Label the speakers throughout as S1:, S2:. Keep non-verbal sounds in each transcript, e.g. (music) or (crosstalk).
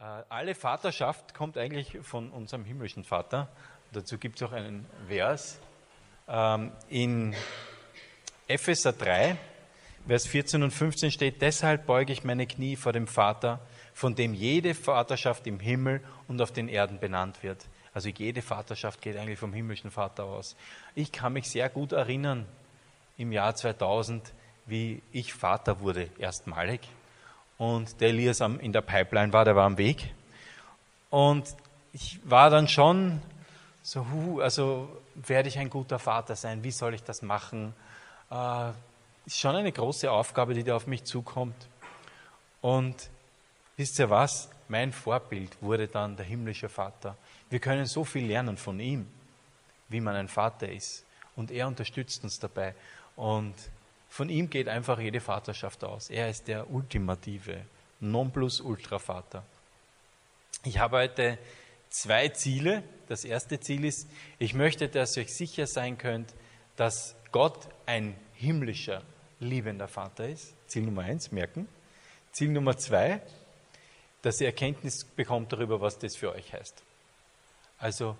S1: Äh, alle Vaterschaft kommt eigentlich von unserem himmlischen Vater. Dazu gibt es auch einen Vers. Ähm, in Epheser 3, Vers 14 und 15 steht, deshalb beuge ich meine Knie vor dem Vater, von dem jede Vaterschaft im Himmel und auf den Erden benannt wird. Also jede Vaterschaft geht eigentlich vom himmlischen Vater aus. Ich kann mich sehr gut erinnern im Jahr 2000, wie ich Vater wurde, erstmalig und der Elias in der Pipeline war, der war am Weg. Und ich war dann schon so, also werde ich ein guter Vater sein? Wie soll ich das machen? Äh, ist schon eine große Aufgabe, die da auf mich zukommt. Und wisst ihr was? Mein Vorbild wurde dann der himmlische Vater. Wir können so viel lernen von ihm, wie man ein Vater ist. Und er unterstützt uns dabei. Und von ihm geht einfach jede Vaterschaft aus. Er ist der ultimative Nonplusultra-Vater. Ich habe heute zwei Ziele. Das erste Ziel ist, ich möchte, dass ihr euch sicher sein könnt, dass Gott ein himmlischer, liebender Vater ist. Ziel Nummer eins, merken. Ziel Nummer zwei, dass ihr Erkenntnis bekommt darüber, was das für euch heißt. Also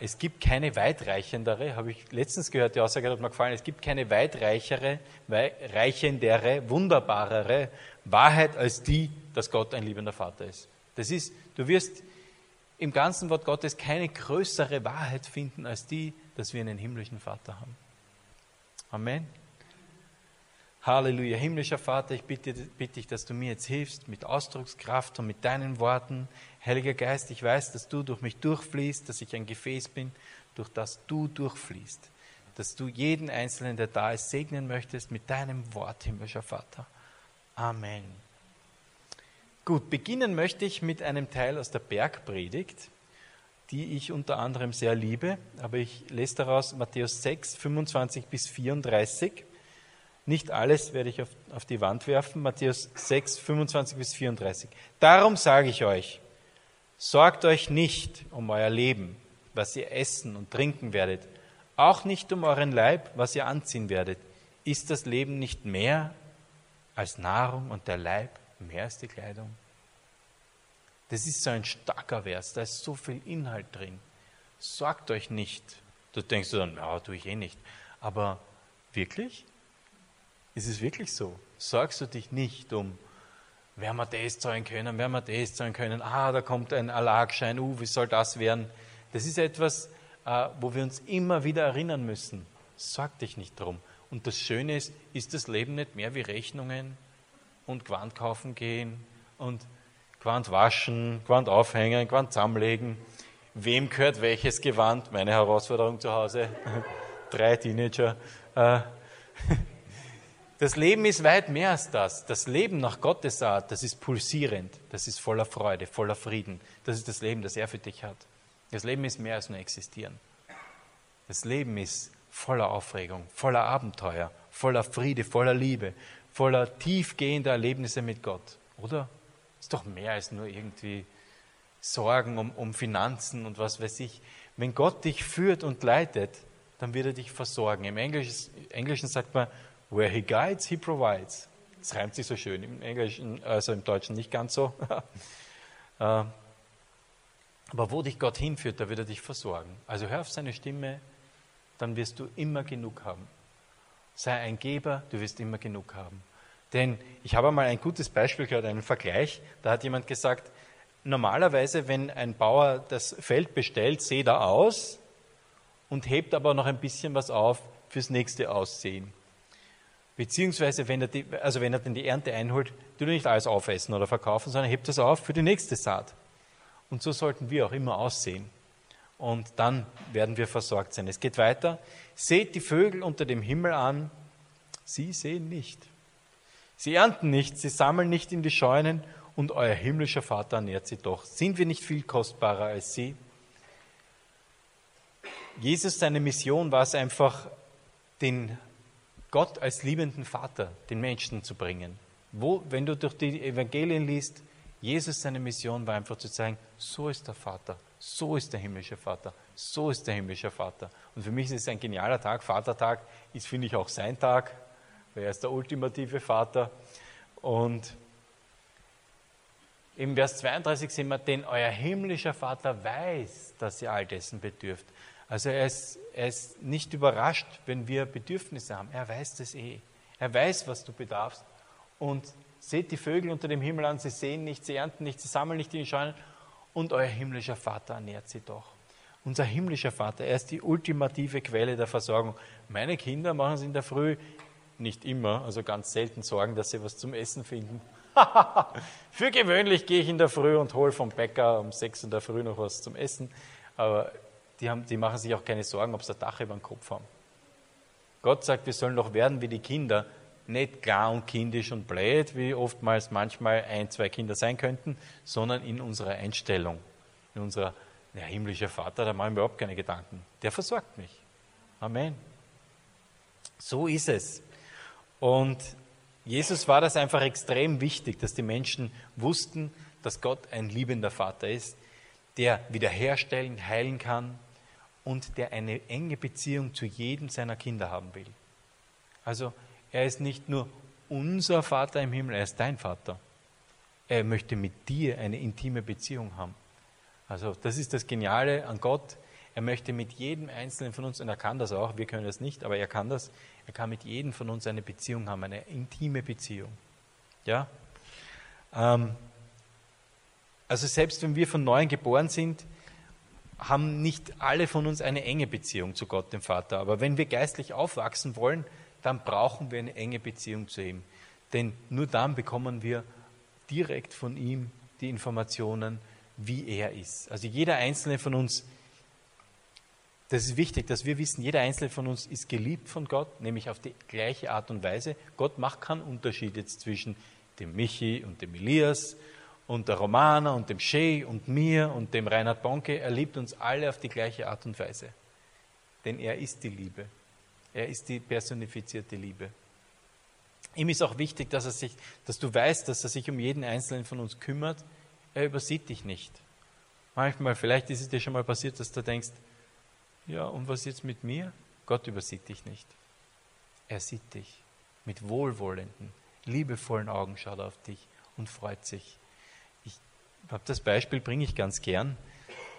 S1: es gibt keine weitreichendere, habe ich letztens gehört, die Aussage hat mir gefallen, es gibt keine weitreichere, reichendere, wunderbarere Wahrheit als die, dass Gott ein liebender Vater ist. Das ist, du wirst im ganzen Wort Gottes keine größere Wahrheit finden als die, dass wir einen himmlischen Vater haben. Amen. Halleluja. Himmlischer Vater, ich bitte, bitte dich, dass du mir jetzt hilfst mit Ausdruckskraft und mit deinen Worten. Heiliger Geist, ich weiß, dass du durch mich durchfließt, dass ich ein Gefäß bin, durch das du durchfließt. Dass du jeden Einzelnen, der da ist, segnen möchtest mit deinem Wort, himmlischer Vater. Amen. Gut, beginnen möchte ich mit einem Teil aus der Bergpredigt, die ich unter anderem sehr liebe, aber ich lese daraus Matthäus 6, 25 bis 34. Nicht alles werde ich auf, auf die Wand werfen. Matthäus 6, 25 bis 34. Darum sage ich euch, sorgt euch nicht um euer Leben, was ihr essen und trinken werdet, auch nicht um euren Leib, was ihr anziehen werdet. Ist das Leben nicht mehr als Nahrung und der Leib mehr als die Kleidung? Das ist so ein starker Vers, da ist so viel Inhalt drin. Sorgt euch nicht. Du denkst dann, ja, tue ich eh nicht. Aber wirklich? Ist es wirklich so? Sorgst du dich nicht um, werden wir das zahlen können, werden wir das zahlen können, ah, da kommt ein Erlagschein, uh, wie soll das werden? Das ist etwas, äh, wo wir uns immer wieder erinnern müssen. Sorg dich nicht drum. Und das Schöne ist, ist das Leben nicht mehr wie Rechnungen und Quant kaufen gehen und Quant waschen, Quant aufhängen, Quant zusammenlegen. Wem gehört welches Gewand? Meine Herausforderung zu Hause. (laughs) Drei Teenager. (laughs) Das Leben ist weit mehr als das. Das Leben nach Gottes Art, das ist pulsierend, das ist voller Freude, voller Frieden. Das ist das Leben, das er für dich hat. Das Leben ist mehr als nur existieren. Das Leben ist voller Aufregung, voller Abenteuer, voller Friede, voller Liebe, voller tiefgehender Erlebnisse mit Gott. Oder? Ist doch mehr als nur irgendwie Sorgen um, um Finanzen und was weiß ich. Wenn Gott dich führt und leitet, dann wird er dich versorgen. Im Englischen, Englischen sagt man, Where he guides, he provides. Das reimt sich so schön im Englischen, also im Deutschen nicht ganz so. (laughs) Äh, aber wo dich Gott hinführt, da wird er dich versorgen. Also hör auf seine Stimme, dann wirst du immer genug haben. Sei ein Geber, du wirst immer genug haben. Denn ich habe einmal ein gutes Beispiel gehört, einen Vergleich. Da hat jemand gesagt, normalerweise, wenn ein Bauer das Feld bestellt, seht er aus und hebt aber noch ein bisschen was auf fürs nächste Aussehen. Beziehungsweise, wenn er, die, also wenn er dann die Ernte einholt, tut er nicht alles aufessen oder verkaufen, sondern hebt es auf für die nächste Saat. Und so sollten wir auch immer aussehen. Und dann werden wir versorgt sein. Es geht weiter. Seht die Vögel unter dem Himmel an. Sie sehen nicht. Sie ernten nicht, sie sammeln nicht in die Scheunen und euer himmlischer Vater ernährt sie doch. Sind wir nicht viel kostbarer als sie? Jesus, seine Mission war es einfach, den Gott als liebenden Vater den Menschen zu bringen. Wo, wenn du durch die Evangelien liest, Jesus seine Mission war einfach zu zeigen, so ist der Vater, so ist der himmlische Vater, so ist der himmlische Vater. Und für mich ist es ein genialer Tag. Vatertag ist, finde ich, auch sein Tag, weil er ist der ultimative Vater. Und Im Vers 32 sehen wir, denn euer himmlischer Vater weiß, dass ihr all dessen bedürft. Also er ist, er ist nicht überrascht, wenn wir Bedürfnisse haben. Er weiß das eh. Er weiß, was du bedarfst. Und seht die Vögel unter dem Himmel an, sie sehen nicht, sie ernten nicht, sie sammeln nicht in den Scheunen. Und euer himmlischer Vater ernährt sie doch. Unser himmlischer Vater, er ist die ultimative Quelle der Versorgung. Meine Kinder machen es in der Früh nicht immer, also ganz selten Sorgen, dass sie was zum Essen finden. (laughs) Für gewöhnlich gehe ich in der Früh und hole vom Bäcker um sechs in der Früh noch was zum Essen. Aber die, haben, die machen sich auch keine Sorgen, ob sie ein Dach über dem Kopf haben. Gott sagt, wir sollen doch werden wie die Kinder, nicht klar und kindisch und blöd, wie oftmals manchmal ein, zwei Kinder sein könnten, sondern in unserer Einstellung, in unserer, der himmlische Vater, da machen wir überhaupt keine Gedanken. Der versorgt mich. Amen. So ist es. Und Jesus war das einfach extrem wichtig, dass die Menschen wussten, dass Gott ein liebender Vater ist, der wiederherstellen, heilen kann und der eine enge Beziehung zu jedem seiner Kinder haben will. Also er ist nicht nur unser Vater im Himmel, er ist dein Vater. Er möchte mit dir eine intime Beziehung haben. Also das ist das Geniale an Gott. Er möchte mit jedem Einzelnen von uns, und er kann das auch, wir können das nicht, aber er kann das, er kann mit jedem von uns eine Beziehung haben, eine intime Beziehung. Ja? Ähm, also selbst wenn wir von neuem geboren sind, haben nicht alle von uns eine enge Beziehung zu Gott, dem Vater. Aber wenn wir geistlich aufwachsen wollen, dann brauchen wir eine enge Beziehung zu ihm. Denn nur dann bekommen wir direkt von ihm die Informationen, wie er ist. Also jeder einzelne von uns, das ist wichtig, dass wir wissen, jeder einzelne von uns ist geliebt von Gott, nämlich auf die gleiche Art und Weise. Gott macht keinen Unterschied jetzt zwischen dem Michi und dem Elias und der Romana und dem Shea und mir und dem Reinhard Bonke. Er liebt uns alle auf die gleiche Art und Weise. Denn er ist die Liebe. Er ist die personifizierte Liebe. Ihm ist auch wichtig, dass, er sich, dass du weißt, dass er sich um jeden Einzelnen von uns kümmert. Er übersieht dich nicht. Manchmal, vielleicht ist es dir schon mal passiert, dass du denkst, ja, und was jetzt mit mir? Gott übersieht dich nicht. Er sieht dich. Mit wohlwollenden, liebevollen Augen schaut er auf dich und freut sich. Habe das Beispiel, bringe ich ganz gern.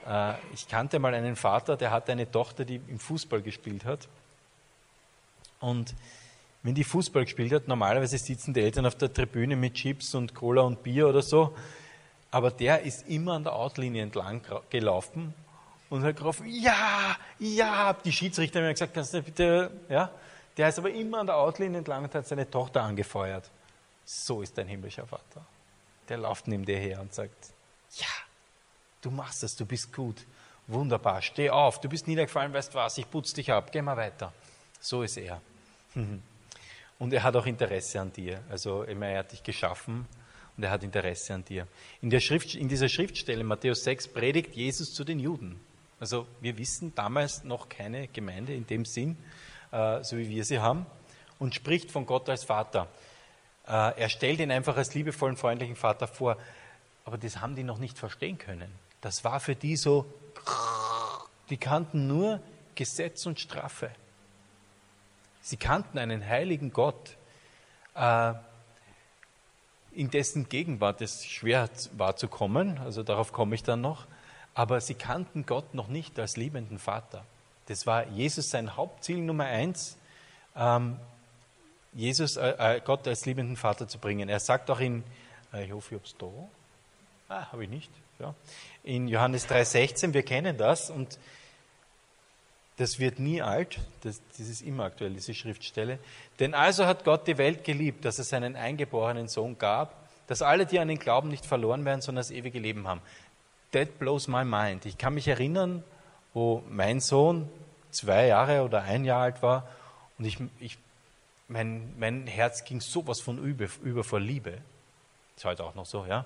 S1: Äh, ich kannte mal einen Vater, der hatte eine Tochter, die im Fußball gespielt hat. Und wenn die Fußball gespielt hat, normalerweise sitzen die Eltern auf der Tribüne mit Chips und Cola und Bier oder so. Aber der ist immer an der Outlinie entlang gelaufen und hat gerufen, ja, ja, die Schiedsrichter haben gesagt, kannst du bitte, ja. Der ist aber immer an der Outlinie entlang und hat seine Tochter angefeuert. So ist dein himmlischer Vater. Der läuft neben dir her und sagt, ja, du machst das, du bist gut. Wunderbar, steh auf, du bist niedergefallen, weißt was, ich putze dich ab, geh mal weiter. So ist er. (laughs) Und er hat auch Interesse an dir. Also er hat dich geschaffen und er hat Interesse an dir. In, der Schrift, in dieser Schriftstelle, Matthäus 6, predigt Jesus zu den Juden. Also wir wissen damals noch keine Gemeinde in dem Sinn, äh, so wie wir sie haben, und spricht von Gott als Vater. Äh, er stellt ihn einfach als liebevollen, freundlichen Vater vor. Aber das haben die noch nicht verstehen können. Das war für die so, die kannten nur Gesetz und Strafe. Sie kannten einen heiligen Gott, äh, in dessen Gegenwart es schwer war zu kommen, also darauf komme ich dann noch, aber sie kannten Gott noch nicht als liebenden Vater. Das war Jesus sein Hauptziel Nummer eins, ähm, Jesus, äh, äh Gott als liebenden Vater zu bringen. Er sagt auch in, äh, ich hoffe, ich habe es da, ah, habe ich nicht, ja. in Johannes 3,16, wir kennen das und das wird nie alt, das, das ist immer aktuell, diese Schriftstelle. Denn also hat Gott die Welt geliebt, dass er seinen eingeborenen Sohn gab, dass alle, die an den Glauben nicht verloren werden, sondern das ewige Leben haben. That blows my mind. Ich kann mich erinnern, wo mein Sohn zwei Jahre oder ein Jahr alt war und ich, ich, mein, mein Herz ging sowas von über, über vor Liebe. Ist heute auch noch so, ja.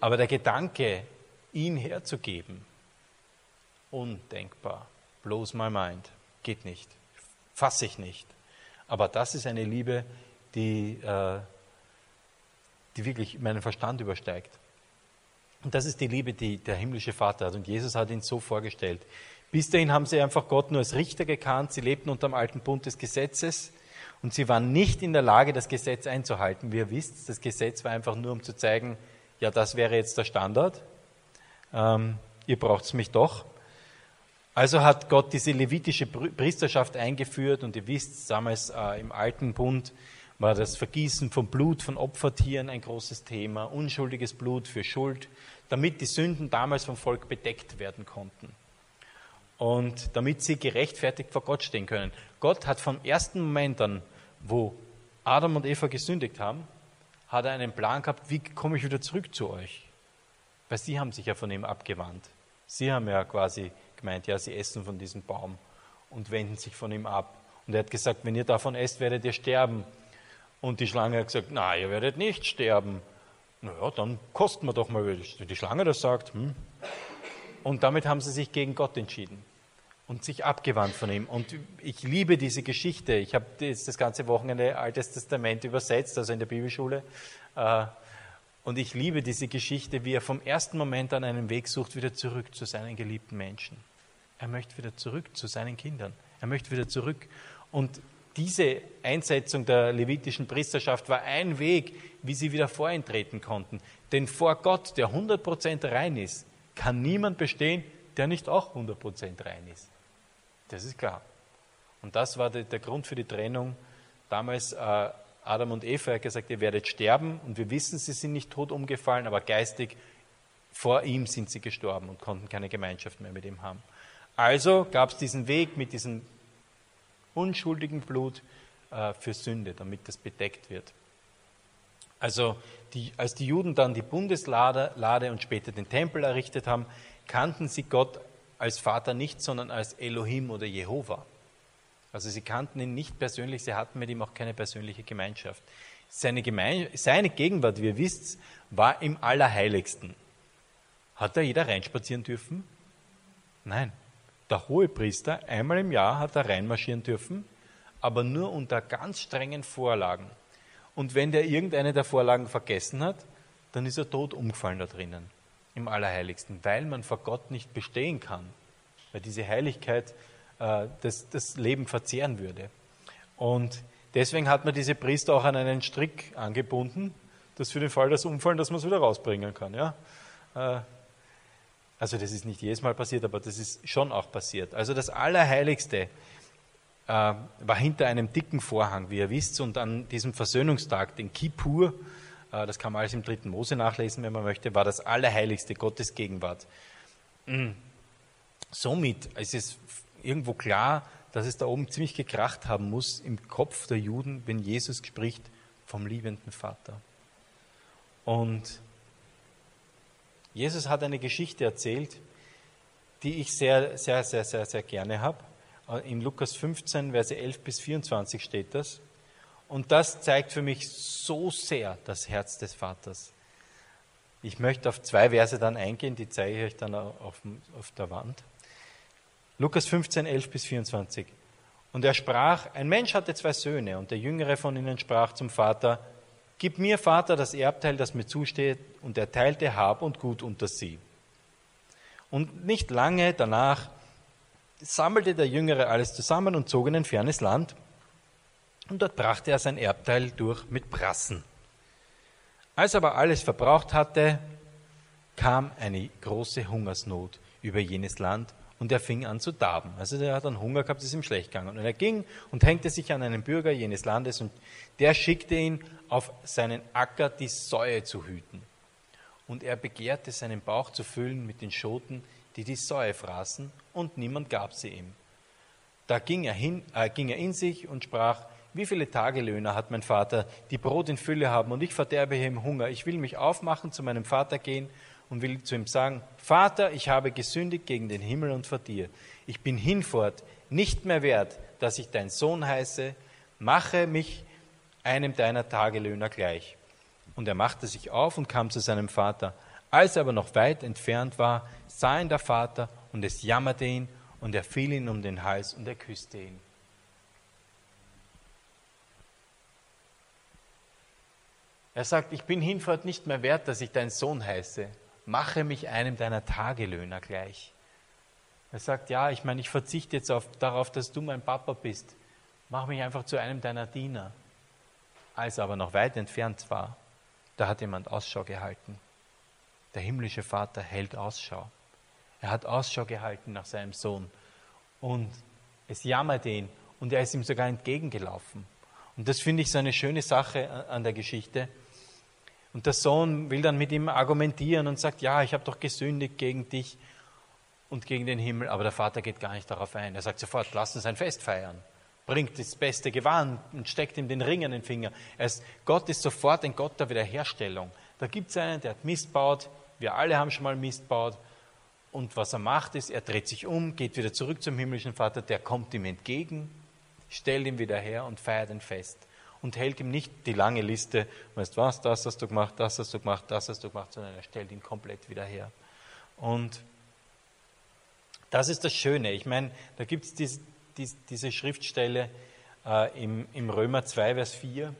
S1: Aber der Gedanke, ihn herzugeben, undenkbar blows my mind. Geht nicht. Fasse ich nicht. Aber das ist eine Liebe, die, äh, die wirklich meinen Verstand übersteigt. Und das ist die Liebe, die der himmlische Vater hat. Und Jesus hat ihn so vorgestellt. Bis dahin haben sie einfach Gott nur als Richter gekannt. Sie lebten unter dem alten Bund des Gesetzes. Und sie waren nicht in der Lage, das Gesetz einzuhalten. Wie ihr wisst, das Gesetz war einfach nur, um zu zeigen, ja, das wäre jetzt der Standard. Ähm, ihr braucht mich doch. Also hat Gott diese levitische Priesterschaft eingeführt und ihr wisst, damals äh, im alten Bund war das Vergießen von Blut von Opfertieren ein großes Thema, unschuldiges Blut für Schuld, damit die Sünden damals vom Volk bedeckt werden konnten und damit sie gerechtfertigt vor Gott stehen können. Gott hat vom ersten Moment an, wo Adam und Eva gesündigt haben, hat er einen Plan gehabt, wie komme ich wieder zurück zu euch? Weil sie haben sich ja von ihm abgewandt. Sie haben ja quasi gemeint, ja, sie essen von diesem Baum und wenden sich von ihm ab. Und er hat gesagt, wenn ihr davon esst, werdet ihr sterben. Und die Schlange hat gesagt, na, ihr werdet nicht sterben. Naja, dann kosten wir doch mal, wenn die Schlange das sagt. Hm. Und damit haben sie sich gegen Gott entschieden und sich abgewandt von ihm. Und ich liebe diese Geschichte. Ich habe das ganze Wochenende Altes Testament übersetzt, also in der Bibelschule. Äh, und ich liebe diese Geschichte, wie er vom ersten Moment an einen Weg sucht, wieder zurück zu seinen geliebten Menschen. Er möchte wieder zurück zu seinen Kindern. Er möchte wieder zurück. Und diese Einsetzung der levitischen Priesterschaft war ein Weg, wie sie wieder vor ihn treten konnten. Denn vor Gott, der 100% rein ist, kann niemand bestehen, der nicht auch 100% rein ist. Das ist klar. Und das war der, Grund für die Trennung. Damals äh, Adam und Eva hat gesagt, ihr werdet sterben und wir wissen, sie sind nicht tot umgefallen, aber geistig vor ihm sind sie gestorben und konnten keine Gemeinschaft mehr mit ihm haben. Also gab es diesen Weg mit diesem unschuldigen Blut äh, für Sünde, damit das bedeckt wird. Also die, als die Juden dann die Bundeslade Lade und später den Tempel errichtet haben, kannten sie Gott als Vater nicht, sondern als Elohim oder Jehova. Also sie kannten ihn nicht persönlich, sie hatten mit ihm auch keine persönliche Gemeinschaft. Seine, Gemein seine Gegenwart, wie ihr wisst, war im Allerheiligsten. Hat da jeder reinspazieren dürfen? Nein. Der Hohepriester, einmal im Jahr hat er reinmarschieren dürfen, aber nur unter ganz strengen Vorlagen. Und wenn der irgendeine der Vorlagen vergessen hat, dann ist er tot umgefallen da drinnen, im Allerheiligsten, weil man vor Gott nicht bestehen kann, weil diese Heiligkeit äh, das, das Leben verzehren würde. Und deswegen hat man diese Priester auch an einen Strick angebunden, dass für den Fall des Umfallen, dass man es wieder rausbringen kann. Ja? Äh, also das ist nicht jedes Mal passiert, aber das ist schon auch passiert. Also das Allerheiligste äh, war hinter einem dicken Vorhang, wie ihr wisst, und an diesem Versöhnungstag, den Kippur, das kann man alles im dritten Mose nachlesen, wenn man möchte, war das Allerheiligste, Gottes Gegenwart. Mhm. Somit ist es irgendwo klar, dass es da oben ziemlich gekracht haben muss im Kopf der Juden, wenn Jesus spricht vom liebenden Vater. Und Jesus hat eine Geschichte erzählt, die ich sehr, sehr, sehr, sehr, sehr gerne habe. In Lukas 15, Verse 11 bis 24 steht das. Und das zeigt für mich so sehr das Herz des Vaters. Ich möchte auf zwei Verse dann eingehen, die zeige ich euch dann auf, auf der Wand. Lukas 15, 11 bis 24. Und er sprach, ein Mensch hatte zwei Söhne, und der jüngere von ihnen sprach zum Vater, Gib mir, Vater, das Erbteil, das mir zusteht, und er teilte Hab und Gut unter sie. Und nicht lange danach sammelte der Jüngere alles zusammen und zog in ein fernes Land, und dort brachte er sein Erbteil durch mit Brassen. Als er aber alles verbraucht hatte, kam eine große Hungersnot über jenes Land, und er fing an zu darben. Also der hat dann Hunger gehabt, ist ihm schlecht gegangen. Und er ging und hängte sich an einen Bürger jenes Landes und der schickte ihn auf seinen Acker die Säue zu hüten. Und er begehrte seinen Bauch zu füllen mit den Schoten, die die Säue fraßen, und niemand gab sie ihm. Da ging er, hin, äh, ging er in sich und sprach, wie viele Tagelöhner hat mein Vater, die Brot in Fülle haben, und ich verderbe hier im Hunger. Ich will mich aufmachen, zu meinem Vater gehen und will zu ihm sagen, Vater, ich habe gesündigt gegen den Himmel und vor dir. Ich bin hinfort nicht mehr wert, dass ich dein Sohn heiße. Mache mich einem deiner Tagelöhner gleich. Und er machte sich auf und kam zu seinem Vater. Als er aber noch weit entfernt war, sah ihn der Vater und es jammerte ihn und er fiel ihn um den Hals und er küsste ihn. Er sagt, ich bin hinfort nicht mehr wert, dass ich dein Sohn heiße mache mich einem deiner Tagelöhner gleich. Er sagt, ja, ich meine, ich verzichte jetzt auf, darauf, dass du mein Papa bist. Mach mich einfach zu einem deiner Diener. Als er aber noch weit entfernt war, da hat jemand Ausschau gehalten. Der himmlische Vater hält Ausschau. Er hat Ausschau gehalten nach seinem Sohn. Und es jammert ihn und er ist ihm sogar entgegengelaufen. Und das finde ich so eine schöne Sache an der Geschichte. Und der Sohn will dann mit ihm argumentieren und sagt, ja, ich habe doch gesündigt gegen dich und gegen den Himmel, aber der Vater geht gar nicht darauf ein. Er sagt sofort, lass uns ein Fest feiern. Bringt das beste Gewand und steckt ihm den Ring an den Finger. Ist, Gott ist sofort ein Gott der Wiederherstellung. Da gibt es einen, der hat Mist baut. Wir alle haben schon mal Mist baut. Und was er macht, ist, er dreht sich um, geht wieder zurück zum himmlischen Vater, der kommt ihm entgegen, stellt ihn wieder her und feiert ein Fest. Und hält ihm nicht die lange Liste, weißt was, das hast du gemacht, das hast du gemacht, das hast du gemacht, sondern er stellt ihn komplett wieder her. Und das ist das Schöne. Ich meine, da gibt es diese, diese, Schriftstelle äh, im, im Römer 2, Vers 4.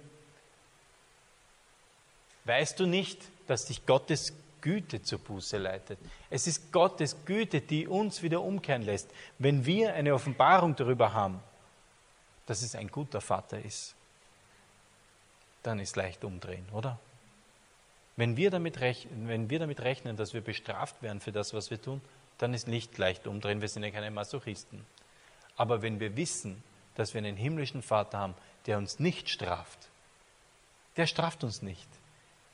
S1: Weißt du nicht, dass dich Gottes Güte zur Buße leitet? Es ist Gottes Güte, die uns wieder umkehren lässt. Wenn wir eine Offenbarung darüber haben, dass es ein guter Vater ist, dann ist leicht umdrehen, oder? Wenn wir, damit rechnen, wenn wir damit rechnen, dass wir bestraft werden für das, was wir tun, dann ist nicht leicht umdrehen, wir sind ja keine Masochisten. Aber wenn wir wissen, dass wir einen himmlischen Vater haben, der uns nicht straft, der straft uns nicht,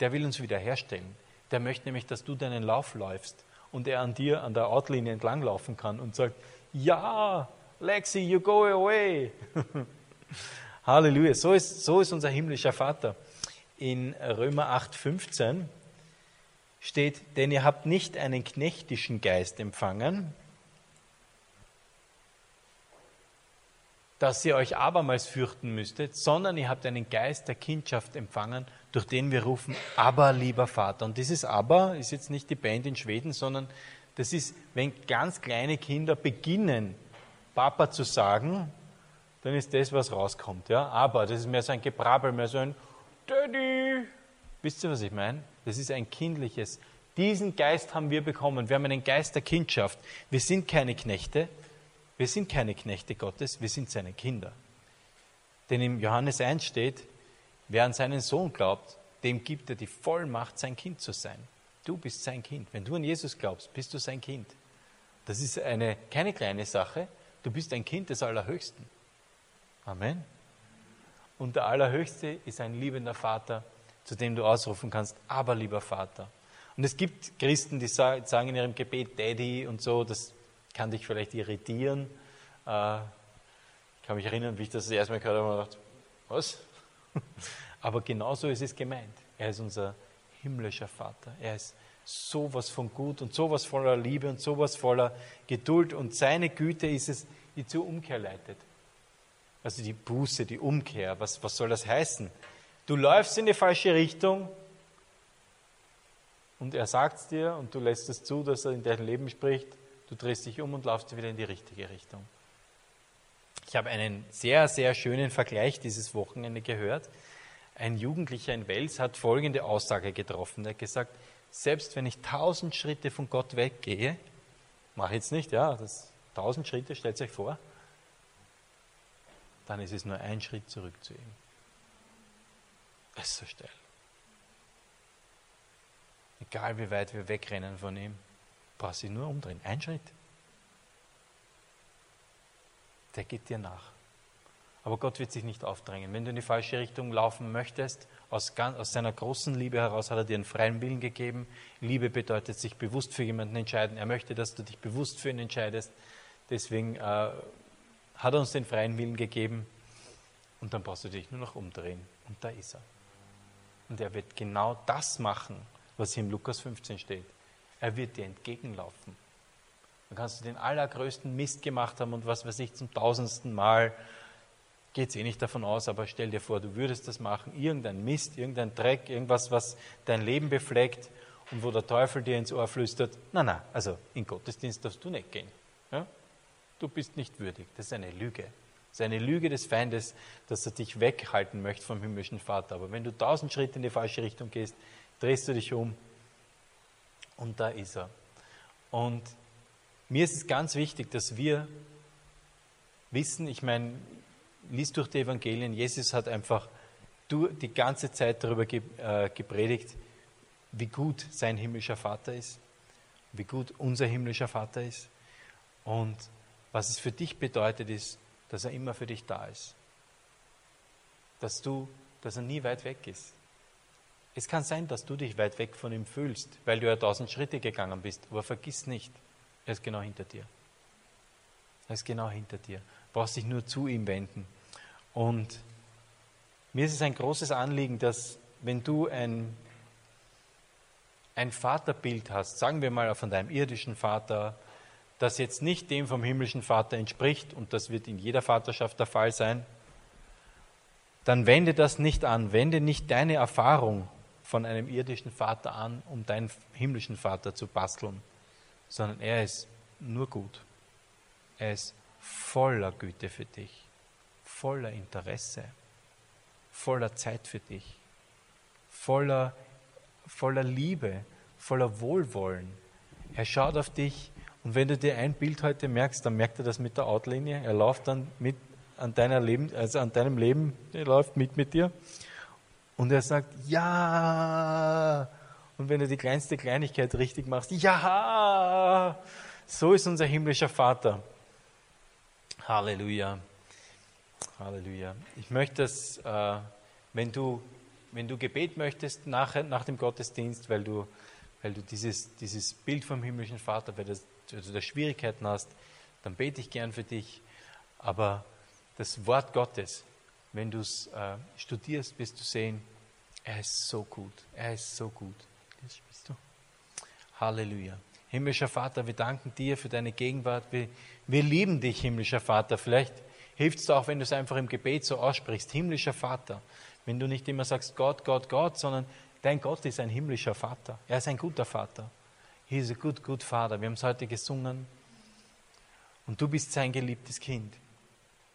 S1: der will uns wiederherstellen, der möchte nämlich, dass du deinen Lauf läufst und er an dir an der Outlinie entlanglaufen kann und sagt, ja, Lexi, you go away. (laughs) Halleluja. So ist, so ist unser himmlischer Vater. In Römer 8, 15 steht, denn ihr habt nicht einen knechtischen Geist empfangen, dass ihr euch abermals fürchten müsstet, sondern ihr habt einen Geist der Kindschaft empfangen, durch den wir rufen, aber lieber Vater. Und dieses aber ist jetzt nicht die Band in Schweden, sondern das ist, wenn ganz kleine Kinder beginnen, Papa zu sagen, dann ist das, was rauskommt. Ja? Aber, das ist mehr so ein Gebrabbel, mehr so ein Daddy. Wisst ihr, was ich meine? Das ist ein kindliches. Diesen Geist haben wir bekommen. Wir haben einen Geist der Kindschaft. Wir sind keine Knechte. Wir sind keine Knechte Gottes. Wir sind seine Kinder. Denn im Johannes 1 steht, wer an seinen Sohn glaubt, dem gibt er die Vollmacht, sein Kind zu sein. Du bist sein Kind. Wenn du an Jesus glaubst, bist du sein Kind. Das ist eine, keine kleine Sache. Du bist ein Kind des Allerhöchsten. Amen. Und der Allerhöchste ist ein liebender Vater, zu dem du ausrufen kannst, aber lieber Vater. Und es gibt Christen, die sagen in ihrem Gebet Daddy und so, das kann dich vielleicht irritieren. Äh, ich kann mich erinnern, wie ich das, das erste Mal gehört habe, und gedacht, was? (laughs) Aber genauso ist es gemeint. Er ist unser himmlischer Vater. Er ist sowas von gut und sowas voller Liebe und sowas voller Geduld. Und seine Güte ist es, die zur Umkehr leitet. Also die Buße, die Umkehr. Was, was soll das heißen? Du läufst in die falsche Richtung und er sagt es dir und du lässt es zu, dass er in dein Leben spricht. Du drehst dich um und laufst wieder in die richtige Richtung. Ich habe einen sehr, sehr schönen Vergleich dieses Wochenende gehört. Ein Jugendlicher in Wels hat folgende Aussage getroffen. Er hat gesagt, selbst wenn ich tausend Schritte von Gott weggehe, mache ich jetzt nicht, ja, das tausend Schritte, stellt euch vor, dann ist es nur ein Schritt zurück zu ihm. Das ist so steil. Egal wie weit wir wegrennen von ihm, brauchst du nur umdrehen. Ein Schritt. Der geht dir nach. Aber Gott wird sich nicht aufdrängen. Wenn du in die falsche Richtung laufen möchtest, aus, aus seiner großen Liebe heraus hat er dir einen freien Willen gegeben. Liebe bedeutet sich bewusst für jemanden entscheiden. Er möchte, dass du dich bewusst für ihn entscheidest. Deswegen äh, hat er uns den freien Willen gegeben. Und dann brauchst du dich nur noch umdrehen. Und da ist er. Und er wird genau das machen, was hier im Lukas 15 steht. Er wird dir entgegenlaufen. Dann kannst du den allergrößten Mist gemacht haben und was weiß ich zum tausendsten Mal. Geht es eh nicht davon aus, aber stell dir vor, du würdest das machen. Irgendein Mist, irgendein Dreck, irgendwas, was dein Leben befleckt und wo der Teufel dir ins Ohr flüstert. Na, na, also in Gottesdienst darfst du nicht gehen. Ja? Du bist nicht würdig. Das ist eine Lüge. Das ist eine Lüge des Feindes, dass er dich weghalten möchte vom himmlischen Vater. Aber wenn du tausend Schritte in die falsche Richtung gehst, drehst du dich um und da ist er. Und mir ist es ganz wichtig, dass wir wissen, ich meine, liest durch die Evangelien, Jesus hat einfach die ganze Zeit darüber äh, gepredigt, wie gut sein himmlischer Vater ist, wie gut unser himmlischer Vater ist. Und was es für dich bedeutet, ist, dass er immer für dich da ist. Dass du, dass er nie weit weg ist. Es kann sein, dass du dich weit weg von ihm fühlst, weil du ja tausend Schritte gegangen bist, aber vergiss nicht, er ist genau hinter dir. Er ist genau hinter dir. Du brauchst dich nur zu ihm wenden. Und mir ist es ein großes Anliegen, dass wenn du ein, ein Vaterbild hast, sagen wir mal von deinem irdischen Vater, das jetzt nicht dem vom himmlischen Vater entspricht, und das wird in jeder Vaterschaft der Fall sein, dann wende das nicht an, wende nicht deine Erfahrung von einem irdischen Vater an, um deinen himmlischen Vater zu basteln, sondern er ist nur gut. Er ist voller Güte für dich, voller Interesse, voller Zeit für dich, voller, voller Liebe, voller Wohlwollen. Er schaut auf dich und wenn du dir ein Bild heute merkst, dann merkt er das mit der Outlinie. Er läuft dann mit an, deiner Leben, also an deinem Leben, er läuft mit mit dir. Und er sagt, ja. Und wenn du die kleinste Kleinigkeit richtig machst, ja. So ist unser himmlischer Vater. Halleluja. Halleluja. Ich möchte, dass, äh, wenn, du, wenn du Gebet möchtest nach, nach dem Gottesdienst, weil du, weil du dieses, dieses Bild vom himmlischen Vater, weil, das, du da Schwierigkeiten hast, dann bete ich gern für dich. Aber das Wort Gottes, wenn du es äh, studierst, wirst du sehen, er ist so gut. Er ist so gut. Das spielst du. Halleluja. Himmlischer Vater, wir danken dir für deine Gegenwart. Wir, wir lieben dich, himmlischer Vater. Vielleicht hilft es auch, wenn du es einfach im Gebet so aussprichst. Himmlischer Vater. Wenn du nicht immer sagst Gott, Gott, Gott, sondern dein Gott ist ein himmlischer Vater. Er ist ein guter Vater. He is a good, good Father. Wir haben es heute gesungen. Und du bist sein geliebtes Kind.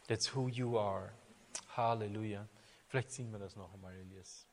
S1: That's who you are. Halleluja. Vielleicht singen wir das noch einmal, Elias.